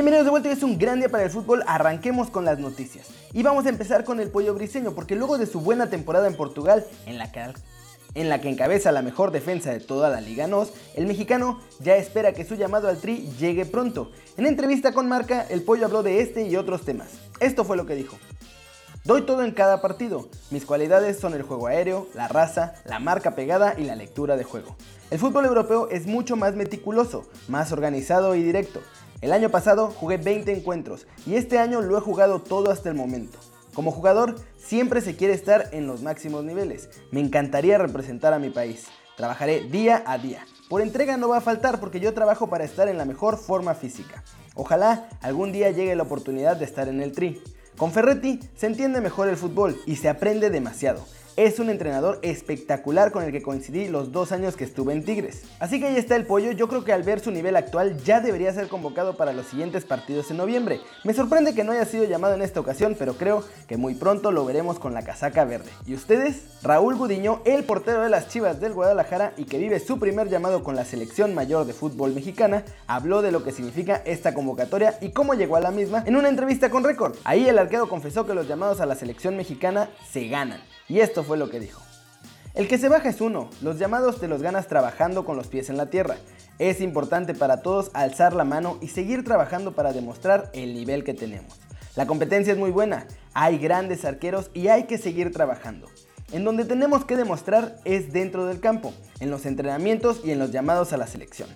Bienvenidos de vuelta, es un gran día para el fútbol, arranquemos con las noticias. Y vamos a empezar con el pollo briseño, porque luego de su buena temporada en Portugal, en la en la que encabeza la mejor defensa de toda la Liga NOS, el mexicano ya espera que su llamado al Tri llegue pronto. En entrevista con Marca, el pollo habló de este y otros temas. Esto fue lo que dijo. Doy todo en cada partido. Mis cualidades son el juego aéreo, la raza, la marca pegada y la lectura de juego. El fútbol europeo es mucho más meticuloso, más organizado y directo. El año pasado jugué 20 encuentros y este año lo he jugado todo hasta el momento. Como jugador siempre se quiere estar en los máximos niveles. Me encantaría representar a mi país. Trabajaré día a día. Por entrega no va a faltar porque yo trabajo para estar en la mejor forma física. Ojalá algún día llegue la oportunidad de estar en el tri. Con Ferretti se entiende mejor el fútbol y se aprende demasiado. Es un entrenador espectacular con el que coincidí los dos años que estuve en Tigres. Así que ahí está el pollo, yo creo que al ver su nivel actual ya debería ser convocado para los siguientes partidos en noviembre. Me sorprende que no haya sido llamado en esta ocasión, pero creo que muy pronto lo veremos con la casaca verde. ¿Y ustedes? Raúl Gudiño, el portero de las Chivas del Guadalajara y que vive su primer llamado con la selección mayor de fútbol mexicana, habló de lo que significa esta convocatoria y cómo llegó a la misma en una entrevista con Record. Ahí el arquero confesó que los llamados a la selección mexicana se ganan. Y esto fue lo que dijo. El que se baja es uno, los llamados te los ganas trabajando con los pies en la tierra. Es importante para todos alzar la mano y seguir trabajando para demostrar el nivel que tenemos. La competencia es muy buena, hay grandes arqueros y hay que seguir trabajando. En donde tenemos que demostrar es dentro del campo, en los entrenamientos y en los llamados a la selección.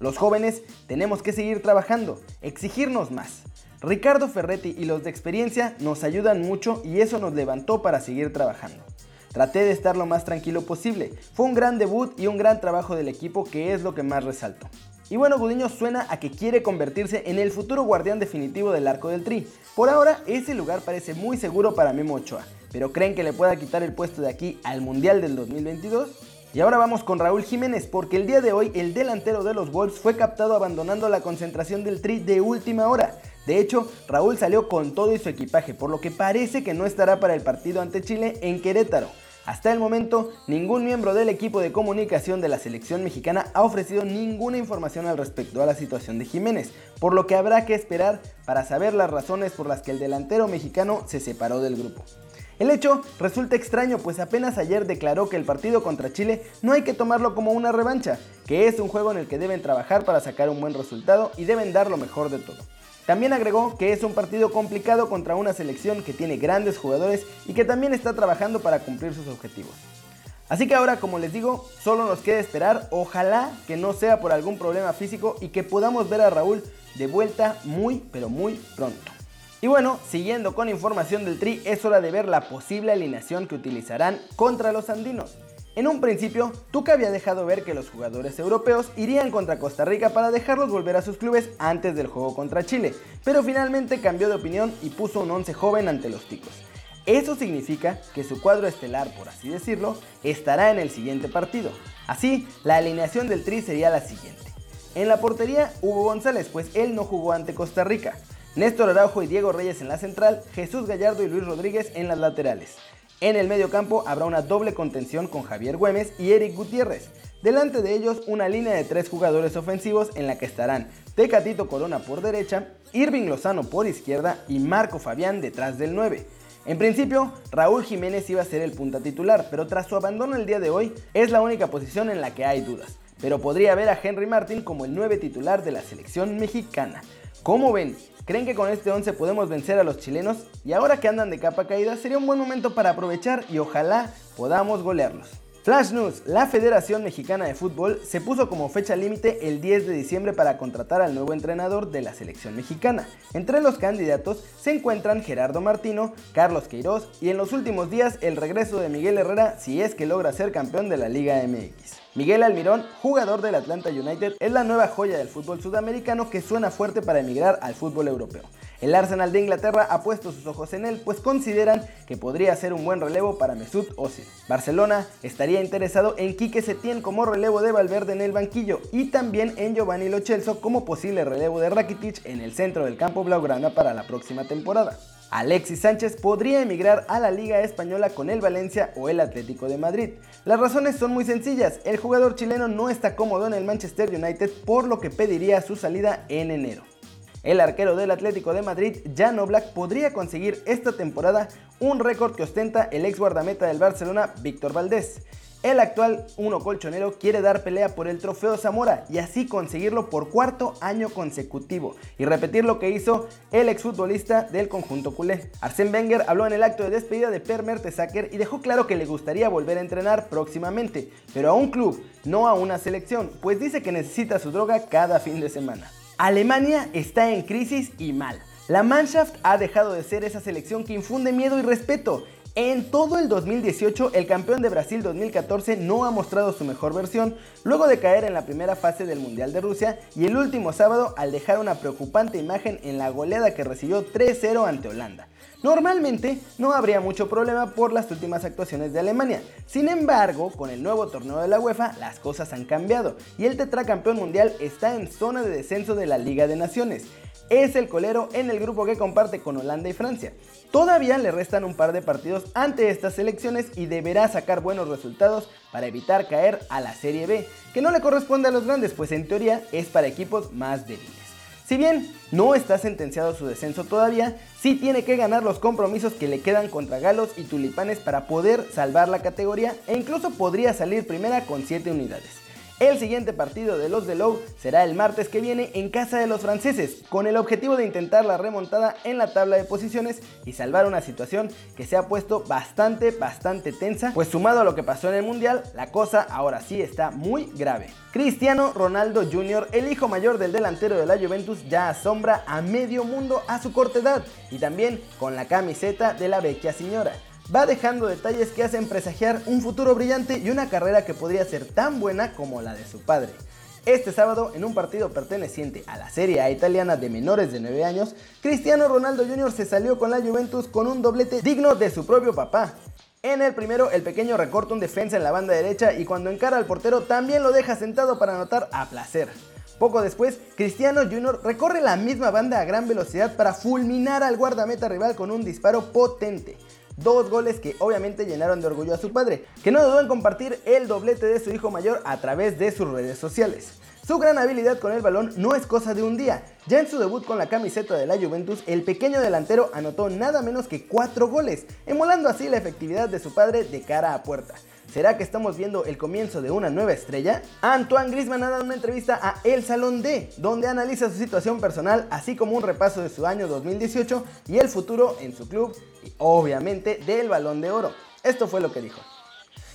Los jóvenes tenemos que seguir trabajando, exigirnos más. Ricardo Ferretti y los de experiencia nos ayudan mucho y eso nos levantó para seguir trabajando. Traté de estar lo más tranquilo posible. Fue un gran debut y un gran trabajo del equipo que es lo que más resalto. Y bueno, Gudiño suena a que quiere convertirse en el futuro guardián definitivo del arco del Tri. Por ahora, ese lugar parece muy seguro para Memo Ochoa, pero ¿creen que le pueda quitar el puesto de aquí al Mundial del 2022? Y ahora vamos con Raúl Jiménez, porque el día de hoy el delantero de los Wolves fue captado abandonando la concentración del Tri de última hora. De hecho, Raúl salió con todo y su equipaje, por lo que parece que no estará para el partido ante Chile en Querétaro. Hasta el momento, ningún miembro del equipo de comunicación de la selección mexicana ha ofrecido ninguna información al respecto a la situación de Jiménez, por lo que habrá que esperar para saber las razones por las que el delantero mexicano se separó del grupo. El hecho resulta extraño, pues apenas ayer declaró que el partido contra Chile no hay que tomarlo como una revancha, que es un juego en el que deben trabajar para sacar un buen resultado y deben dar lo mejor de todo. También agregó que es un partido complicado contra una selección que tiene grandes jugadores y que también está trabajando para cumplir sus objetivos. Así que ahora, como les digo, solo nos queda esperar, ojalá que no sea por algún problema físico y que podamos ver a Raúl de vuelta muy, pero muy pronto. Y bueno, siguiendo con información del Tri, es hora de ver la posible alineación que utilizarán contra los andinos. En un principio, Tuca había dejado ver que los jugadores europeos irían contra Costa Rica para dejarlos volver a sus clubes antes del juego contra Chile, pero finalmente cambió de opinión y puso un 11 joven ante los ticos. Eso significa que su cuadro estelar, por así decirlo, estará en el siguiente partido. Así, la alineación del Tri sería la siguiente. En la portería, Hugo González, pues él no jugó ante Costa Rica. Néstor Araujo y Diego Reyes en la central, Jesús Gallardo y Luis Rodríguez en las laterales. En el medio campo habrá una doble contención con Javier Güemes y Eric Gutiérrez. Delante de ellos una línea de tres jugadores ofensivos en la que estarán Tecatito Corona por derecha, Irving Lozano por izquierda y Marco Fabián detrás del 9. En principio, Raúl Jiménez iba a ser el punta titular, pero tras su abandono el día de hoy es la única posición en la que hay dudas. Pero podría ver a Henry Martin como el 9 titular de la selección mexicana. ¿Cómo ven? ¿Creen que con este 11 podemos vencer a los chilenos? Y ahora que andan de capa caída, sería un buen momento para aprovechar y ojalá podamos golearlos. Flash News, la Federación Mexicana de Fútbol se puso como fecha límite el 10 de diciembre para contratar al nuevo entrenador de la selección mexicana. Entre los candidatos se encuentran Gerardo Martino, Carlos Queiroz y en los últimos días el regreso de Miguel Herrera si es que logra ser campeón de la Liga MX. Miguel Almirón, jugador del Atlanta United, es la nueva joya del fútbol sudamericano que suena fuerte para emigrar al fútbol europeo. El Arsenal de Inglaterra ha puesto sus ojos en él, pues consideran que podría ser un buen relevo para Mesut Özil. Barcelona estaría interesado en Quique Setién como relevo de Valverde en el banquillo y también en Giovanni Lo Celso como posible relevo de Rakitic en el centro del campo blaugrana para la próxima temporada. Alexis Sánchez podría emigrar a la Liga Española con el Valencia o el Atlético de Madrid. Las razones son muy sencillas, el jugador chileno no está cómodo en el Manchester United por lo que pediría su salida en enero. El arquero del Atlético de Madrid, Jan Oblak, podría conseguir esta temporada un récord que ostenta el ex guardameta del Barcelona, Víctor Valdés. El actual uno colchonero quiere dar pelea por el trofeo Zamora y así conseguirlo por cuarto año consecutivo y repetir lo que hizo el exfutbolista del conjunto culé. Arsène Wenger habló en el acto de despedida de Per Mertesacker y dejó claro que le gustaría volver a entrenar próximamente, pero a un club, no a una selección, pues dice que necesita su droga cada fin de semana. Alemania está en crisis y mal. La Mannschaft ha dejado de ser esa selección que infunde miedo y respeto en todo el 2018, el campeón de Brasil 2014 no ha mostrado su mejor versión luego de caer en la primera fase del Mundial de Rusia y el último sábado al dejar una preocupante imagen en la goleada que recibió 3-0 ante Holanda. Normalmente no habría mucho problema por las últimas actuaciones de Alemania. Sin embargo, con el nuevo torneo de la UEFA, las cosas han cambiado y el tetracampeón mundial está en zona de descenso de la Liga de Naciones es el colero en el grupo que comparte con Holanda y Francia. Todavía le restan un par de partidos ante estas selecciones y deberá sacar buenos resultados para evitar caer a la Serie B, que no le corresponde a los grandes, pues en teoría es para equipos más débiles. Si bien no está sentenciado su descenso todavía, sí tiene que ganar los compromisos que le quedan contra Galos y Tulipanes para poder salvar la categoría e incluso podría salir primera con 7 unidades. El siguiente partido de los de será el martes que viene en casa de los franceses, con el objetivo de intentar la remontada en la tabla de posiciones y salvar una situación que se ha puesto bastante, bastante tensa, pues sumado a lo que pasó en el Mundial, la cosa ahora sí está muy grave. Cristiano Ronaldo Jr., el hijo mayor del delantero de la Juventus, ya asombra a medio mundo a su corta edad y también con la camiseta de la vecchia señora va dejando detalles que hacen presagiar un futuro brillante y una carrera que podría ser tan buena como la de su padre. Este sábado, en un partido perteneciente a la Serie A italiana de menores de 9 años, Cristiano Ronaldo Jr. se salió con la Juventus con un doblete digno de su propio papá. En el primero, el pequeño recorta un defensa en la banda derecha y cuando encara al portero también lo deja sentado para anotar a placer. Poco después, Cristiano Jr. recorre la misma banda a gran velocidad para fulminar al guardameta rival con un disparo potente. Dos goles que obviamente llenaron de orgullo a su padre, que no dudó en compartir el doblete de su hijo mayor a través de sus redes sociales. Su gran habilidad con el balón no es cosa de un día. Ya en su debut con la camiseta de la Juventus, el pequeño delantero anotó nada menos que 4 goles, emulando así la efectividad de su padre de cara a puerta. ¿Será que estamos viendo el comienzo de una nueva estrella? Antoine Griezmann ha dado una entrevista a El Salón D, donde analiza su situación personal, así como un repaso de su año 2018 y el futuro en su club y obviamente del Balón de Oro. Esto fue lo que dijo.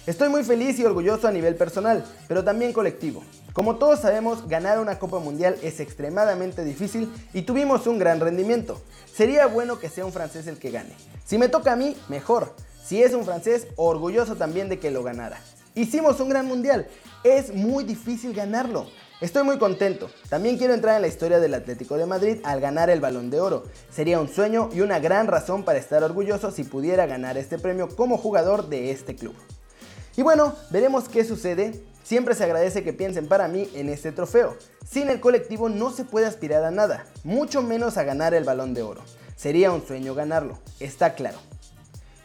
Estoy muy feliz y orgulloso a nivel personal, pero también colectivo. Como todos sabemos, ganar una Copa Mundial es extremadamente difícil y tuvimos un gran rendimiento. Sería bueno que sea un francés el que gane. Si me toca a mí, mejor. Si es un francés, orgulloso también de que lo ganara. Hicimos un gran mundial. Es muy difícil ganarlo. Estoy muy contento. También quiero entrar en la historia del Atlético de Madrid al ganar el balón de oro. Sería un sueño y una gran razón para estar orgulloso si pudiera ganar este premio como jugador de este club. Y bueno, veremos qué sucede. Siempre se agradece que piensen para mí en este trofeo. Sin el colectivo no se puede aspirar a nada, mucho menos a ganar el balón de oro. Sería un sueño ganarlo, está claro.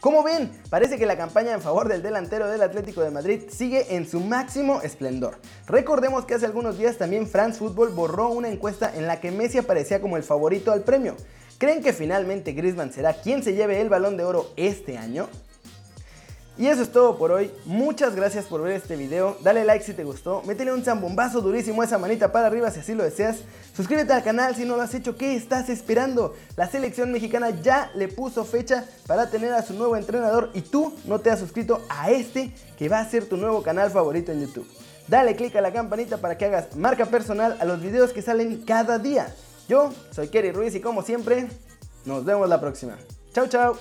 Como ven, parece que la campaña en favor del delantero del Atlético de Madrid sigue en su máximo esplendor. Recordemos que hace algunos días también France Football borró una encuesta en la que Messi aparecía como el favorito al premio. ¿Creen que finalmente Griezmann será quien se lleve el balón de oro este año? Y eso es todo por hoy, muchas gracias por ver este video, dale like si te gustó, métele un zambombazo durísimo a esa manita para arriba si así lo deseas, suscríbete al canal si no lo has hecho, ¿qué estás esperando? La selección mexicana ya le puso fecha para tener a su nuevo entrenador y tú no te has suscrito a este que va a ser tu nuevo canal favorito en YouTube. Dale click a la campanita para que hagas marca personal a los videos que salen cada día. Yo soy Kerry Ruiz y como siempre, nos vemos la próxima. Chao, chao.